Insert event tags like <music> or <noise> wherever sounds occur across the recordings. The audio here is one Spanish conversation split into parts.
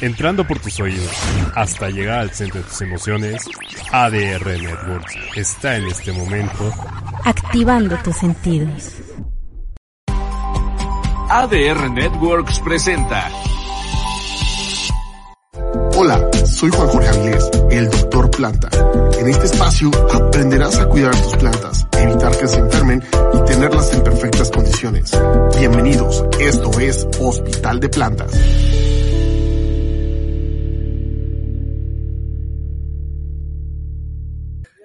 Entrando por tus oídos hasta llegar al centro de tus emociones, ADR Networks está en este momento activando tus sentidos. ADR Networks presenta. Hola, soy Juan Jorge Avilés, el doctor Planta. En este espacio aprenderás a cuidar tus plantas, evitar que se enfermen y tenerlas en perfectas condiciones. Bienvenidos, esto es Hospital de Plantas.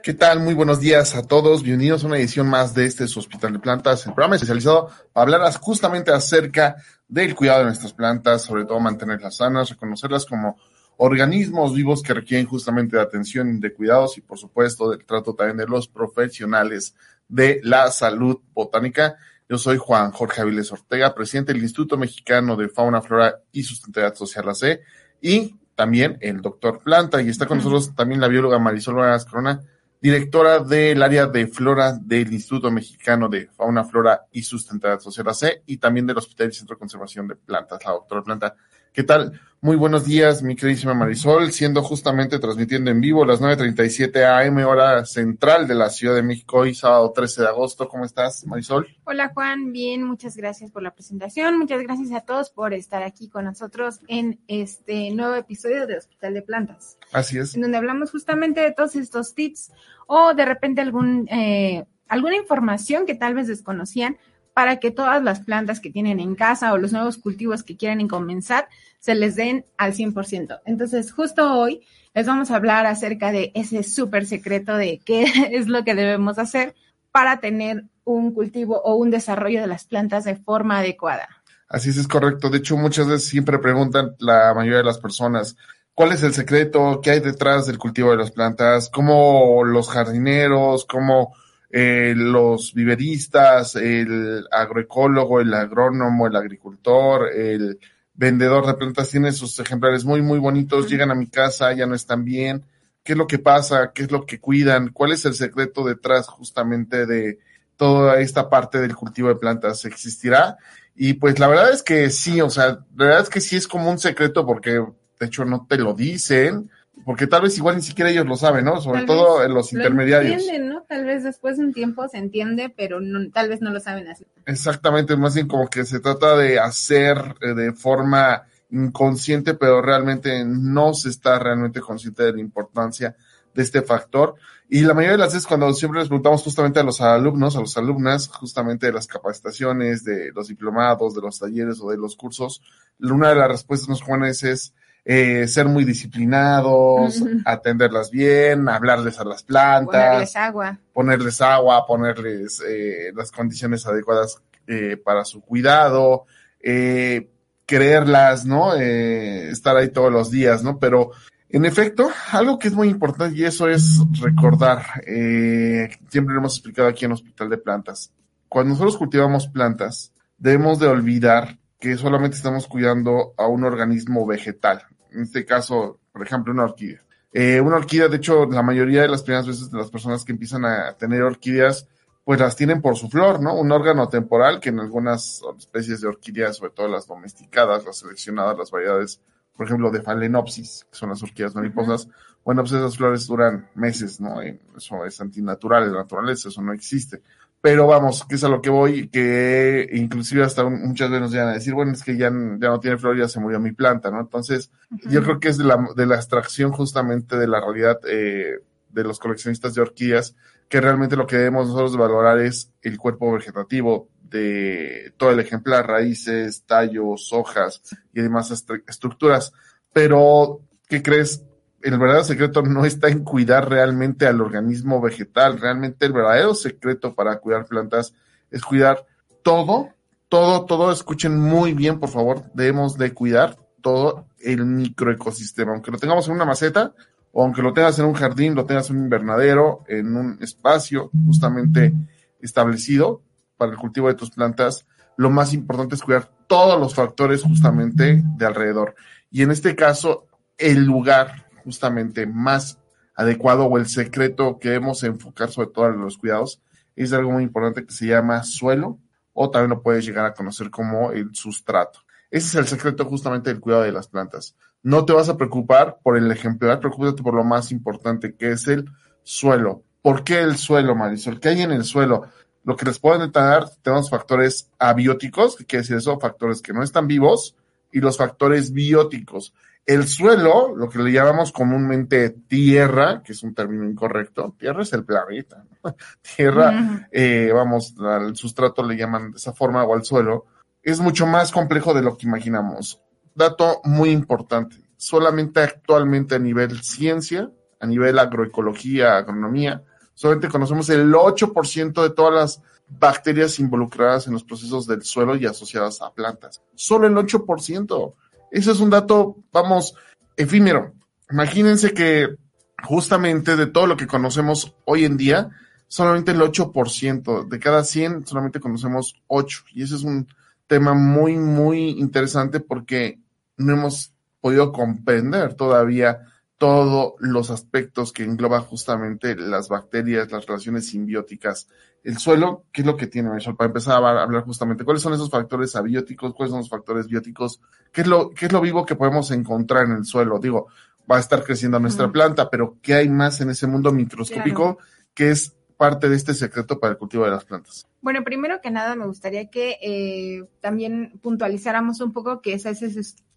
¿Qué tal? Muy buenos días a todos. Bienvenidos a una edición más de este Hospital de Plantas, el programa especializado para hablar justamente acerca del cuidado de nuestras plantas, sobre todo mantenerlas sanas, reconocerlas como organismos vivos que requieren justamente de atención, de cuidados y por supuesto del trato también de los profesionales de la salud botánica. Yo soy Juan Jorge Aviles Ortega, presidente del Instituto Mexicano de Fauna, Flora y Sustentabilidad Social, AC, y también el doctor Planta, y está con nosotros también la bióloga Marisol Vargas Corona, directora del área de flora del Instituto Mexicano de Fauna, Flora y Sustentabilidad Social AC y también del Hospital y Centro de Conservación de Plantas, la doctora Planta. ¿Qué tal? Muy buenos días, mi queridísima Marisol, siendo justamente transmitiendo en vivo las 9.37 AM, hora central de la Ciudad de México, hoy sábado 13 de agosto. ¿Cómo estás, Marisol? Hola, Juan. Bien, muchas gracias por la presentación. Muchas gracias a todos por estar aquí con nosotros en este nuevo episodio de Hospital de Plantas. Así es. En donde hablamos justamente de todos estos tips o de repente algún, eh, alguna información que tal vez desconocían para que todas las plantas que tienen en casa o los nuevos cultivos que quieren comenzar se les den al 100%. Entonces, justo hoy les vamos a hablar acerca de ese súper secreto de qué <laughs> es lo que debemos hacer para tener un cultivo o un desarrollo de las plantas de forma adecuada. Así es, es correcto. De hecho, muchas veces siempre preguntan la mayoría de las personas, ¿cuál es el secreto? ¿Qué hay detrás del cultivo de las plantas? ¿Cómo los jardineros, cómo eh, los viveristas, el agroecólogo, el agrónomo, el agricultor, el vendedor de plantas tienen sus ejemplares muy, muy bonitos, llegan a mi casa, ya no están bien. ¿Qué es lo que pasa? ¿Qué es lo que cuidan? ¿Cuál es el secreto detrás justamente de toda esta parte del cultivo de plantas? ¿Existirá? Y pues la verdad es que sí, o sea, la verdad es que sí es como un secreto porque de hecho no te lo dicen, porque tal vez igual ni siquiera ellos lo saben, ¿no? Sobre todo en los intermediarios. Entienden, ¿no? Tal vez después de un tiempo se entiende, pero no, tal vez no lo saben así. Exactamente, más bien como que se trata de hacer eh, de forma inconsciente, pero realmente no se está realmente consciente de la importancia de este factor. Y la mayoría de las veces cuando siempre les preguntamos justamente a los alumnos, a los alumnas, justamente de las capacitaciones, de los diplomados, de los talleres o de los cursos, una de las respuestas más jóvenes es, eh, ser muy disciplinados, atenderlas bien, hablarles a las plantas, ponerles agua, ponerles agua, ponerles eh, las condiciones adecuadas eh, para su cuidado, eh, quererlas, ¿no? Eh, estar ahí todos los días, ¿no? Pero en efecto, algo que es muy importante y eso es recordar, eh, siempre lo hemos explicado aquí en Hospital de Plantas, cuando nosotros cultivamos plantas, debemos de olvidar que solamente estamos cuidando a un organismo vegetal, en este caso, por ejemplo, una orquídea. Eh, una orquídea, de hecho, la mayoría de las primeras veces de las personas que empiezan a tener orquídeas, pues las tienen por su flor, ¿no? Un órgano temporal que en algunas especies de orquídeas, sobre todo las domesticadas, las seleccionadas, las variedades, por ejemplo, de Phalaenopsis, que son las orquídeas mariposas, bueno, pues esas flores duran meses, ¿no? Eso es antinatural, la naturaleza, eso no existe. Pero vamos, que es a lo que voy, que inclusive hasta muchas veces nos llegan a decir, bueno, es que ya, ya no tiene flor, ya se murió mi planta, ¿no? Entonces, yo creo que es de la, de la extracción justamente de la realidad eh, de los coleccionistas de orquídeas, que realmente lo que debemos nosotros valorar es el cuerpo vegetativo de todo el ejemplar, raíces, tallos, hojas y demás estructuras. Pero, ¿qué crees? El verdadero secreto no está en cuidar realmente al organismo vegetal, realmente el verdadero secreto para cuidar plantas es cuidar todo, todo, todo, escuchen muy bien, por favor, debemos de cuidar todo el microecosistema. Aunque lo tengamos en una maceta, o aunque lo tengas en un jardín, lo tengas en un invernadero, en un espacio justamente establecido para el cultivo de tus plantas, lo más importante es cuidar todos los factores justamente de alrededor. Y en este caso, el lugar justamente más adecuado o el secreto que debemos enfocar sobre todo en los cuidados es algo muy importante que se llama suelo o también lo puedes llegar a conocer como el sustrato. Ese es el secreto justamente del cuidado de las plantas. No te vas a preocupar por el ejemplar, preocúpate por lo más importante que es el suelo. ¿Por qué el suelo, Marisol? ¿Qué hay en el suelo? Lo que les puedo detallar, tenemos factores abióticos, que quiere decir eso, factores que no están vivos, y los factores bióticos. El suelo, lo que le llamamos comúnmente tierra, que es un término incorrecto, tierra es el planeta. <laughs> tierra, eh, vamos, al sustrato le llaman de esa forma o al suelo, es mucho más complejo de lo que imaginamos. Dato muy importante, solamente actualmente a nivel ciencia, a nivel agroecología, agronomía, solamente conocemos el 8% de todas las bacterias involucradas en los procesos del suelo y asociadas a plantas. Solo el 8%. Ese es un dato, vamos, efímero. Imagínense que justamente de todo lo que conocemos hoy en día, solamente el 8%, de cada 100 solamente conocemos 8. Y ese es un tema muy, muy interesante porque no hemos podido comprender todavía todos los aspectos que engloba justamente las bacterias, las relaciones simbióticas. El suelo, ¿qué es lo que tiene Marisol? Para empezar a hablar justamente, ¿cuáles son esos factores abióticos? ¿Cuáles son los factores bióticos? ¿Qué es lo, qué es lo vivo que podemos encontrar en el suelo? Digo, va a estar creciendo nuestra planta, pero ¿qué hay más en ese mundo microscópico que es parte de este secreto para el cultivo de las plantas? Bueno, primero que nada me gustaría que eh, también puntualizáramos un poco qué es ese,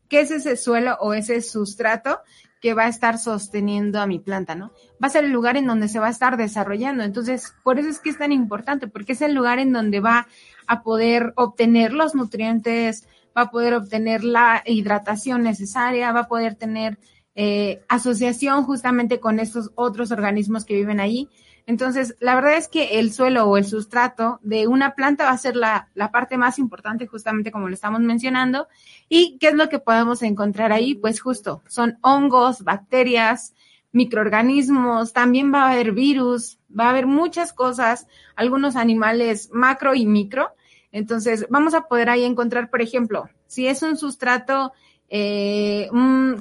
qué es ese suelo o ese sustrato que va a estar sosteniendo a mi planta, ¿no? Va a ser el lugar en donde se va a estar desarrollando. Entonces, por eso es que es tan importante, porque es el lugar en donde va a poder obtener los nutrientes, va a poder obtener la hidratación necesaria, va a poder tener eh, asociación justamente con estos otros organismos que viven ahí. Entonces, la verdad es que el suelo o el sustrato de una planta va a ser la, la, parte más importante, justamente como lo estamos mencionando. ¿Y qué es lo que podemos encontrar ahí? Pues justo, son hongos, bacterias, microorganismos, también va a haber virus, va a haber muchas cosas, algunos animales macro y micro. Entonces, vamos a poder ahí encontrar, por ejemplo, si es un sustrato eh,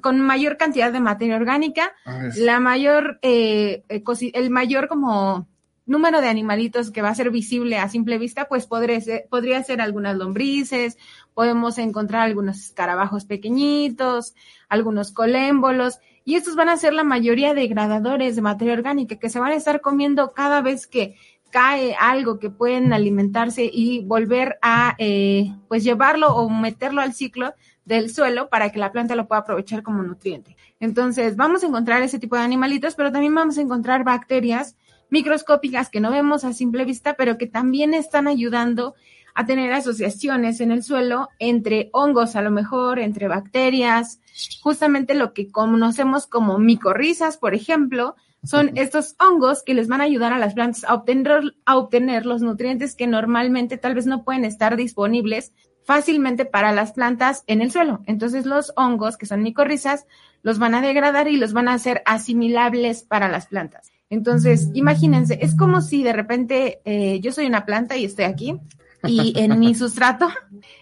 con mayor cantidad de materia orgánica, ah, la mayor, eh, el mayor como número de animalitos que va a ser visible a simple vista, pues podría ser, podría ser algunas lombrices, podemos encontrar algunos escarabajos pequeñitos, algunos colémbolos, y estos van a ser la mayoría degradadores de materia orgánica que se van a estar comiendo cada vez que cae algo que pueden alimentarse y volver a eh, pues llevarlo o meterlo al ciclo del suelo para que la planta lo pueda aprovechar como nutriente. Entonces, vamos a encontrar ese tipo de animalitos, pero también vamos a encontrar bacterias microscópicas que no vemos a simple vista, pero que también están ayudando a tener asociaciones en el suelo entre hongos, a lo mejor, entre bacterias, justamente lo que conocemos como micorrizas, por ejemplo, son estos hongos que les van a ayudar a las plantas a obtener, a obtener los nutrientes que normalmente tal vez no pueden estar disponibles fácilmente para las plantas en el suelo. Entonces los hongos, que son micorrizas, los van a degradar y los van a hacer asimilables para las plantas. Entonces, imagínense, es como si de repente eh, yo soy una planta y estoy aquí y en mi <laughs> sustrato,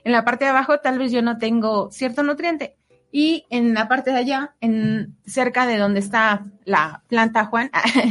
en la parte de abajo, tal vez yo no tengo cierto nutriente. Y en la parte de allá, en cerca de donde está la planta Juan,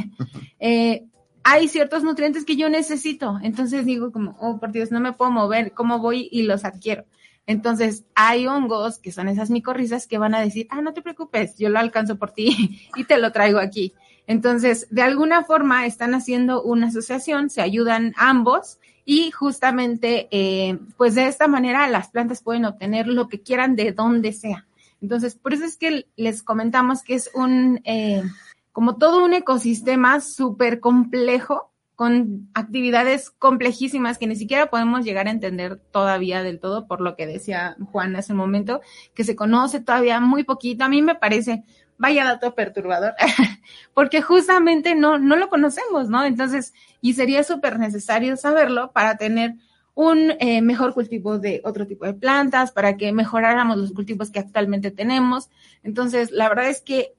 <laughs> eh, hay ciertos nutrientes que yo necesito. Entonces digo como, oh, por Dios, no me puedo mover, ¿cómo voy y los adquiero? Entonces, hay hongos que son esas micorrizas que van a decir, ah, no te preocupes, yo lo alcanzo por ti <laughs> y te lo traigo aquí. Entonces, de alguna forma están haciendo una asociación, se ayudan ambos y justamente, eh, pues de esta manera las plantas pueden obtener lo que quieran de donde sea. Entonces, por eso es que les comentamos que es un, eh, como todo un ecosistema súper complejo, con actividades complejísimas que ni siquiera podemos llegar a entender todavía del todo, por lo que decía Juan hace un momento, que se conoce todavía muy poquito. A mí me parece, vaya dato perturbador, <laughs> porque justamente no, no lo conocemos, ¿no? Entonces, y sería súper necesario saberlo para tener un eh, mejor cultivo de otro tipo de plantas, para que mejoráramos los cultivos que actualmente tenemos. Entonces, la verdad es que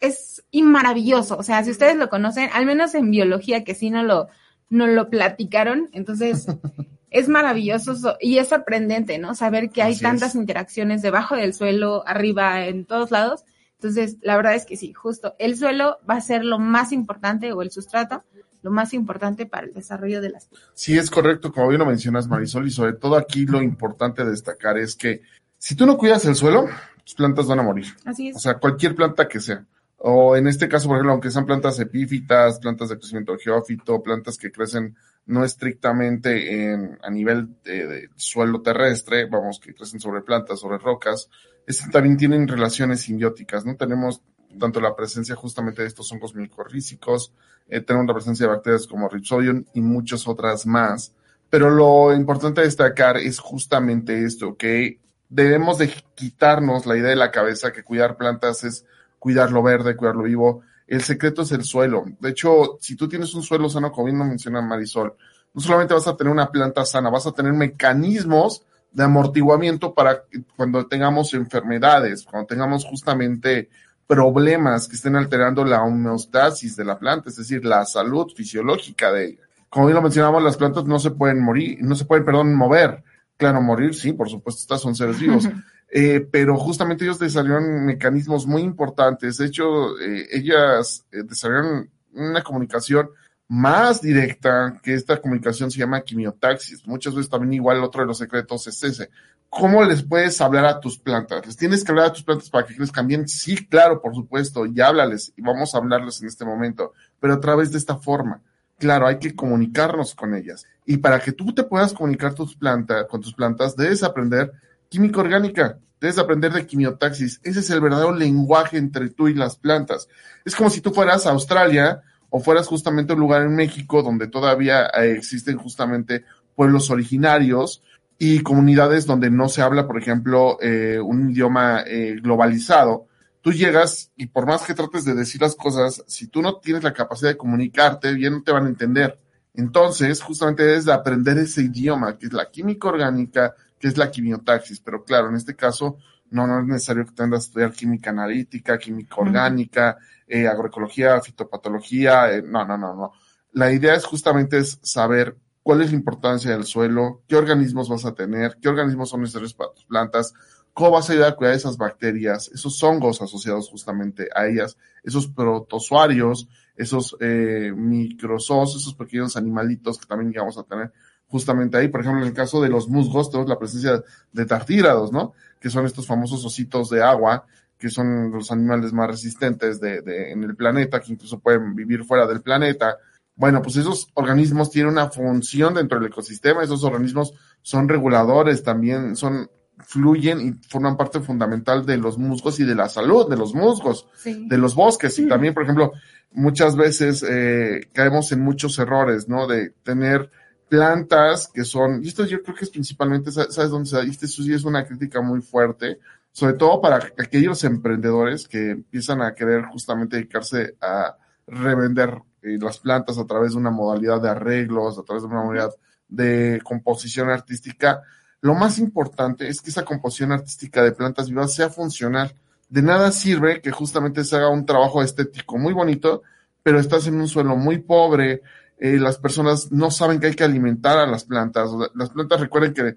es maravilloso. O sea, si ustedes lo conocen, al menos en biología, que sí no lo, no lo platicaron, entonces <laughs> es maravilloso y es sorprendente, ¿no? Saber que hay Así tantas es. interacciones debajo del suelo, arriba, en todos lados. Entonces, la verdad es que sí, justo el suelo va a ser lo más importante o el sustrato, lo más importante para el desarrollo de las plantas. Sí, es correcto, como bien lo mencionas, Marisol, y sobre todo aquí lo importante de destacar es que si tú no cuidas el suelo, tus plantas van a morir. Así O es. sea, cualquier planta que sea. O en este caso, por ejemplo, aunque sean plantas epífitas, plantas de crecimiento geófito, plantas que crecen no estrictamente en, a nivel de, de suelo terrestre, vamos, que crecen sobre plantas, sobre rocas, estas también tienen relaciones simbióticas, ¿no? Tenemos tanto la presencia justamente de estos hongos micorrízicos, eh, tenemos la presencia de bacterias como Rhizodium y muchas otras más. Pero lo importante destacar es justamente esto, que debemos de quitarnos la idea de la cabeza que cuidar plantas es cuidar lo verde, cuidar lo vivo. El secreto es el suelo. De hecho, si tú tienes un suelo sano, como bien menciona Marisol, no solamente vas a tener una planta sana, vas a tener mecanismos de amortiguamiento para cuando tengamos enfermedades, cuando tengamos justamente problemas que estén alterando la homeostasis de la planta, es decir, la salud fisiológica de ella. Como bien lo mencionamos, las plantas no se pueden morir, no se pueden, perdón, mover. Claro, morir, sí, por supuesto, estas son seres vivos. <laughs> Eh, pero justamente ellos desarrollaron mecanismos muy importantes. De hecho, eh, ellas eh, desarrollaron una comunicación más directa, que esta comunicación se llama quimiotaxis. Muchas veces también igual otro de los secretos es ese. ¿Cómo les puedes hablar a tus plantas? ¿Les tienes que hablar a tus plantas para que crezcan bien? Sí, claro, por supuesto, y háblales, y vamos a hablarles en este momento, pero a través de esta forma. Claro, hay que comunicarnos con ellas. Y para que tú te puedas comunicar tus plantas, con tus plantas, debes aprender química orgánica, debes aprender de quimiotaxis. Ese es el verdadero lenguaje entre tú y las plantas. Es como si tú fueras a Australia o fueras justamente a un lugar en México donde todavía eh, existen justamente pueblos originarios y comunidades donde no se habla, por ejemplo, eh, un idioma eh, globalizado. Tú llegas y por más que trates de decir las cosas, si tú no tienes la capacidad de comunicarte, bien no te van a entender. Entonces, justamente debes de aprender ese idioma, que es la química orgánica, que es la quimiotaxis. Pero claro, en este caso, no, no es necesario que tengas que estudiar química analítica, química orgánica, eh, agroecología, fitopatología, eh, no, no, no, no. La idea es justamente es saber cuál es la importancia del suelo, qué organismos vas a tener, qué organismos son necesarios para tus plantas, cómo vas a ayudar a cuidar esas bacterias, esos hongos asociados justamente a ellas, esos protozoarios, esos eh, microzoos, esos pequeños animalitos que también llegamos a tener justamente ahí. Por ejemplo, en el caso de los musgos, tenemos la presencia de tartígrados, ¿no? Que son estos famosos ositos de agua, que son los animales más resistentes de, de, en el planeta, que incluso pueden vivir fuera del planeta. Bueno, pues esos organismos tienen una función dentro del ecosistema, esos organismos son reguladores también, son fluyen y forman parte fundamental de los musgos y de la salud de los musgos, Sí. de los bosques. Y también, por ejemplo, muchas veces eh, caemos en muchos errores, ¿no? De tener plantas que son, y esto yo creo que es principalmente, ¿sabes sabes dónde se da? Y Este sí es una crítica muy fuerte, sobre todo para aquellos emprendedores que empiezan a querer justamente dedicarse a revender las plantas a través de una modalidad de arreglos, a través de una modalidad de composición artística. Lo más importante es que esa composición artística de plantas vivas sea funcional. De nada sirve que justamente se haga un trabajo estético muy bonito, pero estás en un suelo muy pobre, eh, las personas no saben que hay que alimentar a las plantas. Las plantas recuerden que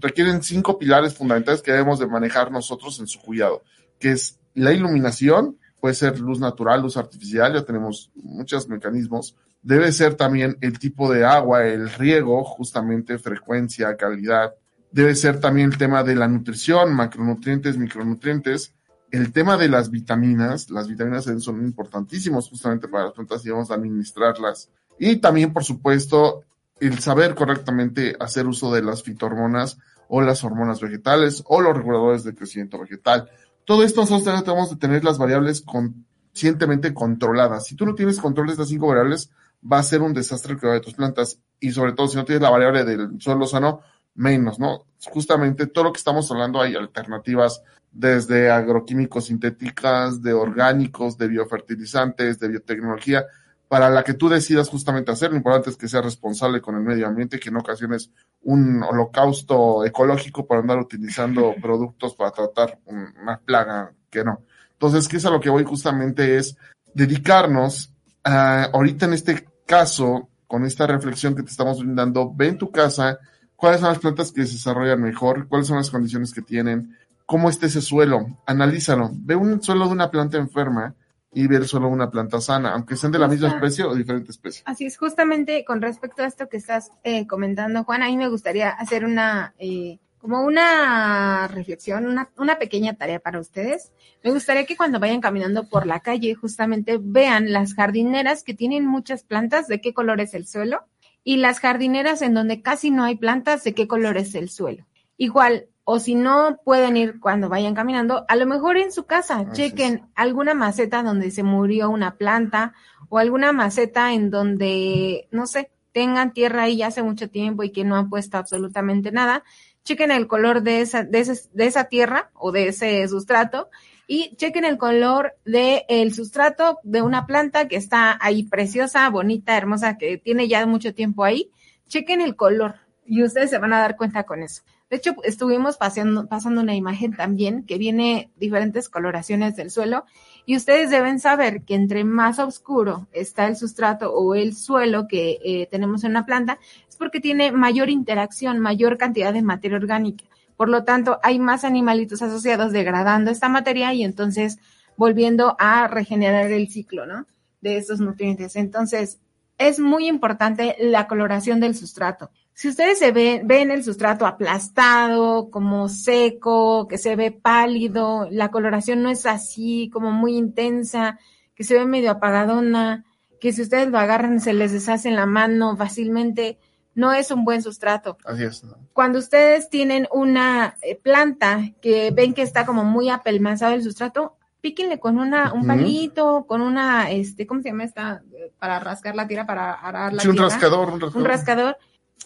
requieren cinco pilares fundamentales que debemos de manejar nosotros en su cuidado, que es la iluminación, puede ser luz natural, luz artificial, ya tenemos muchos mecanismos. Debe ser también el tipo de agua, el riego, justamente frecuencia, calidad. Debe ser también el tema de la nutrición, macronutrientes, micronutrientes. El tema de las vitaminas, las vitaminas son importantísimos justamente para las plantas y vamos a administrarlas. Y también, por supuesto, el saber correctamente hacer uso de las fitohormonas o las hormonas vegetales o los reguladores de crecimiento vegetal. Todo esto nosotros tenemos de tener las variables conscientemente controladas. Si tú no tienes control de estas cinco variables, va a ser un desastre el cuidado de tus plantas y sobre todo si no tienes la variable del suelo sano, menos, ¿no? Justamente todo lo que estamos hablando hay alternativas desde agroquímicos sintéticas, de orgánicos, de biofertilizantes, de biotecnología, para la que tú decidas justamente hacer. Lo importante es que sea responsable con el medio ambiente, que en ocasiones un holocausto ecológico para andar utilizando <laughs> productos para tratar una plaga que no. Entonces, ¿qué es a lo que voy justamente es dedicarnos a, ahorita en este caso, con esta reflexión que te estamos brindando, ve en tu casa cuáles son las plantas que se desarrollan mejor, cuáles son las condiciones que tienen, cómo está ese suelo, analízalo, ve un suelo de una planta enferma y ver solo una planta sana, aunque sean de la misma especie o diferente especie. Así es, justamente con respecto a esto que estás eh, comentando, Juan, a mí me gustaría hacer una, eh, como una reflexión, una, una pequeña tarea para ustedes. Me gustaría que cuando vayan caminando por la calle, justamente vean las jardineras que tienen muchas plantas, de qué color es el suelo, y las jardineras en donde casi no hay plantas, de qué color es el suelo. Igual, o si no pueden ir cuando vayan caminando, a lo mejor en su casa, chequen alguna maceta donde se murió una planta o alguna maceta en donde, no sé, tengan tierra ahí ya hace mucho tiempo y que no han puesto absolutamente nada. Chequen el color de esa, de, de esa tierra o de ese sustrato y chequen el color del el sustrato de una planta que está ahí preciosa, bonita, hermosa, que tiene ya mucho tiempo ahí. Chequen el color y ustedes se van a dar cuenta con eso. De hecho, estuvimos pasando, una imagen también que viene diferentes coloraciones del suelo y ustedes deben saber que entre más oscuro está el sustrato o el suelo que eh, tenemos en una planta, es porque tiene mayor interacción, mayor cantidad de materia orgánica. Por lo tanto, hay más animalitos asociados degradando esta materia y entonces volviendo a regenerar el ciclo, ¿no? De estos nutrientes. Entonces, es muy importante la coloración del sustrato. Si ustedes se ven, ven el sustrato aplastado, como seco, que se ve pálido, la coloración no es así, como muy intensa, que se ve medio apagadona, que si ustedes lo agarran se les deshace en la mano fácilmente, no es un buen sustrato. Así es. Cuando ustedes tienen una eh, planta que ven que está como muy apelmazado el sustrato, píquenle con una, un palito, con una, este, ¿cómo se llama esta? Para rascar la tierra, para arar la sí, un tierra. rascador, un rascador. Un rascador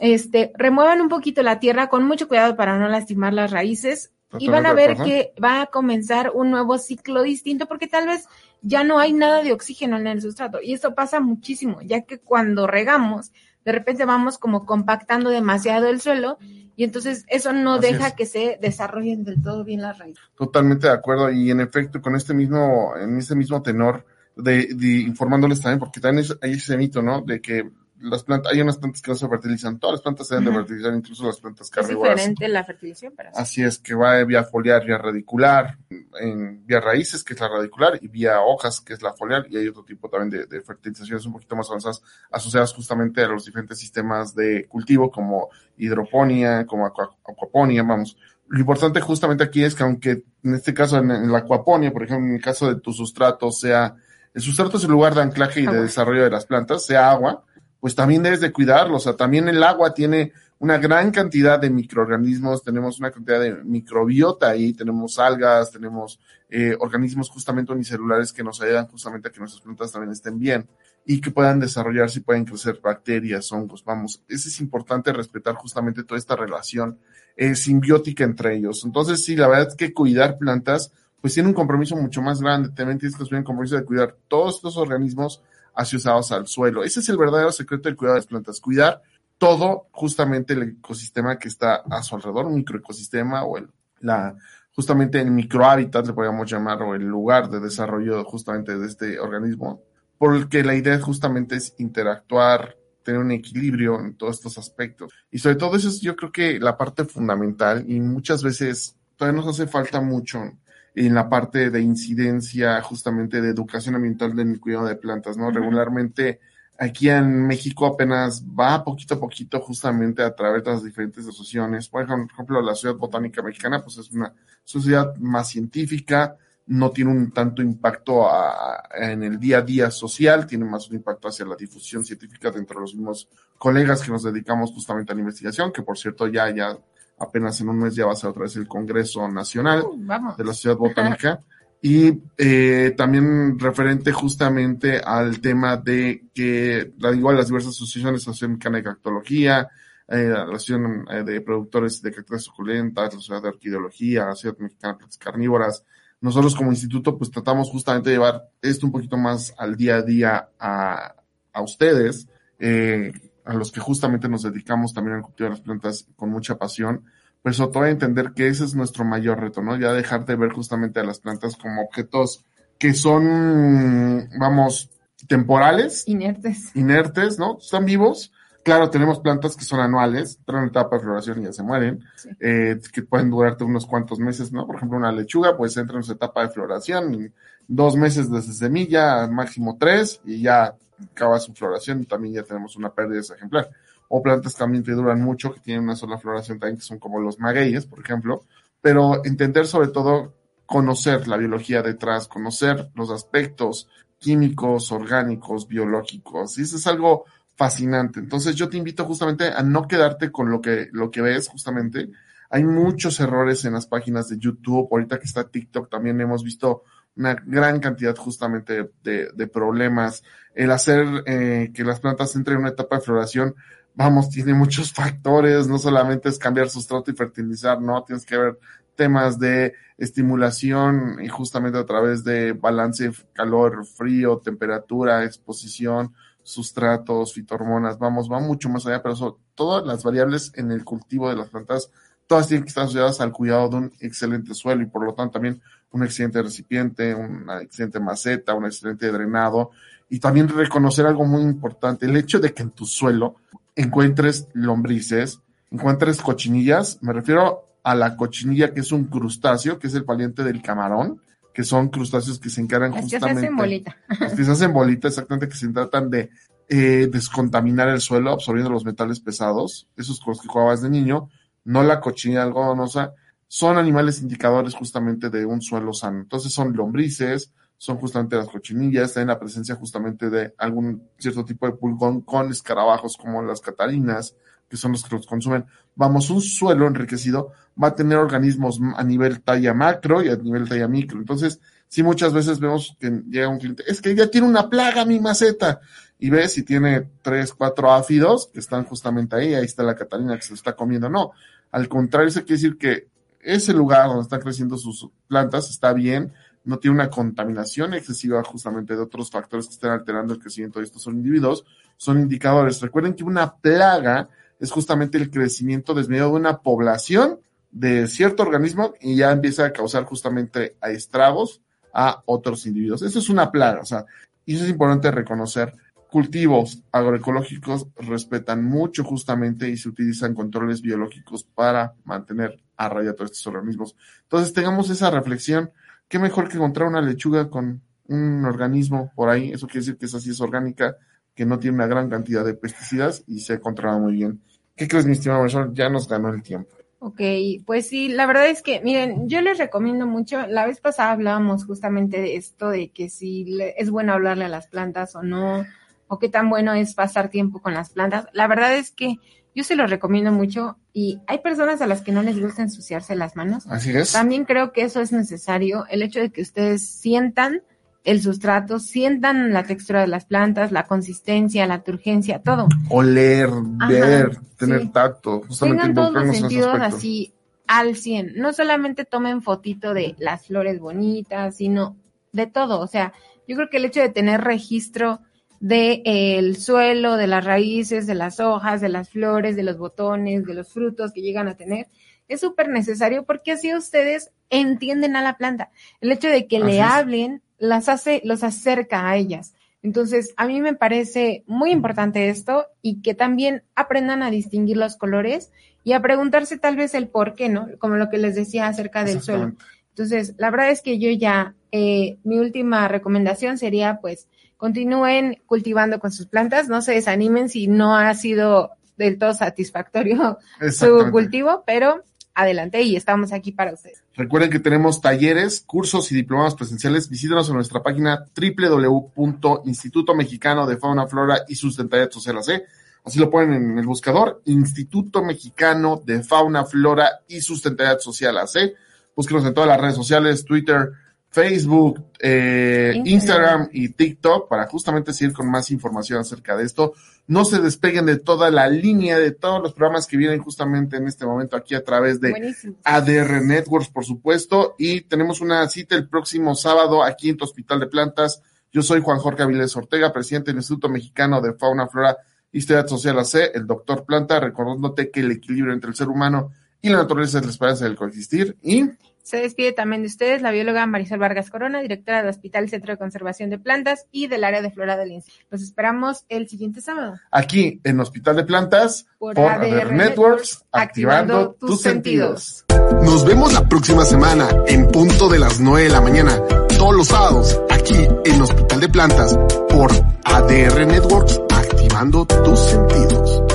este, remuevan un poquito la tierra con mucho cuidado para no lastimar las raíces y van a ver que va a comenzar un nuevo ciclo distinto porque tal vez ya no hay nada de oxígeno en el sustrato y esto pasa muchísimo ya que cuando regamos de repente vamos como compactando demasiado el suelo y entonces eso no Así deja es. que se desarrollen del todo bien las raíces. Totalmente de acuerdo y en efecto con este mismo, en este mismo tenor de, de informándoles también, porque también es- hay ese mito, ¿no? De que las plantas, hay unas plantas que no se fertilizan, todas las plantas se deben de fertilizar, incluso las plantas Es carnívoras. diferente la fertilización, pero sí. Así es, que va vía foliar, vía radicular, en vía raíces, que es la radicular, y vía hojas, que es la foliar, y hay otro tipo también de, de fertilizaciones un poquito más avanzadas, asociadas justamente a los diferentes sistemas de cultivo, como hidroponía, como aqua- aquaponía, vamos. Lo importante justamente aquí es que aunque en este caso, en, en la aquaponía, por ejemplo, en el caso de tu sustrato, sea, el sustrato es el lugar de anclaje y de Agua. desarrollo de las plantas, sea agua, pues también debes de cuidarlo, o sea, también el agua tiene una gran cantidad de microorganismos, tenemos una cantidad de microbiota ahí, tenemos algas, tenemos eh, organismos justamente unicelulares que nos ayudan justamente a que nuestras plantas también estén bien y que puedan desarrollarse y pueden crecer bacterias, hongos, vamos, eso es importante respetar justamente toda esta relación eh, simbiótica entre ellos. Entonces, sí, la verdad es que cuidar plantas, pues tiene un compromiso mucho más grande, también tienes que asumir el compromiso de cuidar todos estos organismos asociados al suelo. Ese es el verdadero secreto del cuidado de las plantas, cuidar todo justamente el ecosistema que está a su alrededor, un microecosistema o el, la, justamente el microhábitat, le podríamos llamar, o el lugar de desarrollo justamente de este organismo, porque la idea justamente es interactuar, tener un equilibrio en todos estos aspectos. Y sobre todo eso es yo creo que la parte fundamental y muchas veces todavía nos hace falta mucho en la parte de incidencia justamente de educación ambiental en el cuidado de plantas, ¿no? Regularmente aquí en México apenas va poquito a poquito justamente a través de las diferentes asociaciones. Por ejemplo, la Sociedad Botánica Mexicana, pues es una sociedad más científica, no tiene un tanto impacto a- en el día a día social, tiene más un impacto hacia la difusión científica dentro de los mismos colegas que nos dedicamos justamente a la investigación, que por cierto ya, ya apenas en un mes ya va a ser otra vez el Congreso Nacional Uh, de la Sociedad Botánica. <laughs> Y eh, también referente justamente al tema de que, la- igual las diversas asociaciones, la Asociación Mexicana de Cactología, eh, la Asociación eh, de Productores de Cactus Suculentas, la Sociedad de Orquideología, la Sociedad Mexicana de Plantas Carnívoras, nosotros como instituto pues tratamos justamente de llevar esto un poquito más al día a día a, a ustedes, eh, a los que justamente nos dedicamos también al cultivo de las plantas con mucha pasión, pues sobre todo entender que ese es nuestro mayor reto, ¿no? Ya dejar de ver justamente a las plantas como objetos que son, vamos, temporales, Inertes. inertes, ¿no? Están vivos. Claro, tenemos plantas que son anuales, entran en etapa de floración y ya se mueren, Sí. eh, que pueden durarte unos cuantos meses, ¿no? Por ejemplo, una lechuga, pues entra en su etapa de floración, y dos meses desde semilla, máximo tres, y ya acaba su floración también ya tenemos una pérdida de ese ejemplar. O plantas también que duran mucho, que tienen una sola floración también, que son como los magueyes, por ejemplo. Pero entender sobre todo, conocer la biología detrás, conocer los aspectos químicos, orgánicos, biológicos. Y eso es algo fascinante. Entonces yo te invito justamente a no quedarte con lo que, lo que ves justamente. Hay muchos errores en las páginas de YouTube. Ahorita que está TikTok también hemos visto una gran cantidad justamente de, de problemas. El hacer eh, que las plantas entren en una etapa de floración, vamos, tiene muchos <laughs> factores. No solamente es cambiar sustrato y fertilizar, no, tienes que ver temas de estimulación y justamente a través de balance calor, frío, temperatura, exposición, sustratos, fitohormonas, vamos, va mucho más allá, pero sobre todas las variables en el cultivo de las plantas, todas tienen que estar asociadas al cuidado de un excelente suelo y por lo tanto también un excelente recipiente, una excelente maceta, un excelente drenado y también reconocer algo muy importante, el hecho de que en tu suelo encuentres lombrices, encuentres cochinillas, me refiero a la cochinilla que es un crustáceo, que es el pariente del camarón, que son crustáceos que se encargan Las que se justamente hacen bolita. que se hacen bolita, exactamente, que se tratan de eh, descontaminar el suelo absorbiendo los metales pesados, esos con los que jugabas de niño, no la cochinilla algodonosa, son animales indicadores justamente de un suelo sano. Entonces son lombrices, son justamente las cochinillas, también la presencia justamente de algún cierto tipo de pulgón con escarabajos como las catarinas, que son los que los consumen. Vamos, un suelo enriquecido va a tener organismos a nivel talla macro y a nivel talla micro. Entonces, sí muchas veces vemos que llega un cliente, es que ya tiene una plaga mi maceta, y ves si tiene tres, cuatro áfidos que están justamente ahí, ahí está la Catalina que se está comiendo. No, al contrario, eso quiere decir que ese lugar donde están creciendo sus plantas está bien, no tiene una contaminación excesiva justamente de otros factores que estén alterando el crecimiento de estos individuos, son indicadores. Recuerden que una plaga es justamente el crecimiento desmedido de una población de cierto organismo y ya empieza a causar justamente a estragos a otros individuos. Eso es una plaga, o sea, y eso es importante reconocer. Cultivos agroecológicos respetan mucho justamente y se utilizan controles biológicos para mantener a raya todos estos organismos. Entonces tengamos esa reflexión. ¿Qué mejor que encontrar una lechuga con un organismo por ahí? Eso quiere decir que esa sí es orgánica, que no tiene una gran cantidad de pesticidas y se controla muy bien. ¿Qué crees, mi estimado profesor? Ya nos ganó el tiempo. Ok, pues sí, la verdad es que, miren, yo les recomiendo mucho, la vez pasada hablábamos justamente de esto, de que si es bueno hablarle a las plantas o no, o qué tan bueno es pasar tiempo con las plantas. La verdad es que yo se los recomiendo mucho y hay personas a las que no les gusta ensuciarse las manos. Así es. También creo que eso es necesario, el hecho de que ustedes sientan el sustrato, sientan la textura de las plantas, la consistencia, la turgencia, todo. Oler, ver, tener sí. tacto, Tengan todos los sentidos así al 100. No solamente tomen fotito de las flores bonitas, sino de todo. O sea, yo creo que el hecho de tener registro de eh, el suelo, de las raíces, de las hojas, de las flores, de los botones, de los frutos que llegan a tener, es súper necesario porque así ustedes entienden a la planta. El hecho de que Así le es. hablen las hace, los acerca a ellas. Entonces, a mí me parece muy importante esto y que también aprendan a distinguir los colores y a preguntarse tal vez el por qué, ¿no? Como lo que les decía acerca del suelo. Entonces, la verdad es que yo ya, eh, mi última recomendación sería, pues, continúen cultivando con sus plantas, no se desanimen si no ha sido del todo satisfactorio <laughs> su cultivo, pero adelante y estamos aquí para ustedes. Recuerden que tenemos talleres, cursos y diplomados presenciales. Visítenos en nuestra página www.instituto mexicano de fauna, flora y sustentabilidad social AC. Así lo ponen en el buscador, Instituto Mexicano de Fauna, Flora y Sustentabilidad Social AC. Búsquenos en todas las redes sociales, Twitter, Facebook, eh, Instagram. Instagram y TikTok para justamente seguir con más información acerca de esto. No se despeguen de toda la línea, de todos los programas que vienen justamente en este momento aquí a través de Buenísimo. ADR Networks, por supuesto, y tenemos una cita el próximo sábado aquí en tu Hospital de Plantas Yo soy Juan Jorge Avilés Ortega, presidente del Instituto Mexicano de Fauna, Flora y Historia Social AC, el doctor Planta, recordándote que el equilibrio entre el ser humano y la naturaleza es la esperanza del coexistir y... Se despide también de ustedes la bióloga Marisol Vargas Corona, directora del Hospital Centro de Conservación de Plantas y del área de flora del INSE. Los esperamos el siguiente sábado. Aquí en Hospital de Plantas Por por, ADR ADR Networks, activando tus sentidos. Nos vemos la próxima semana en punto de las 9 de la mañana, todos los sábados, aquí en Hospital de Plantas, por ADR Networks, activando tus sentidos.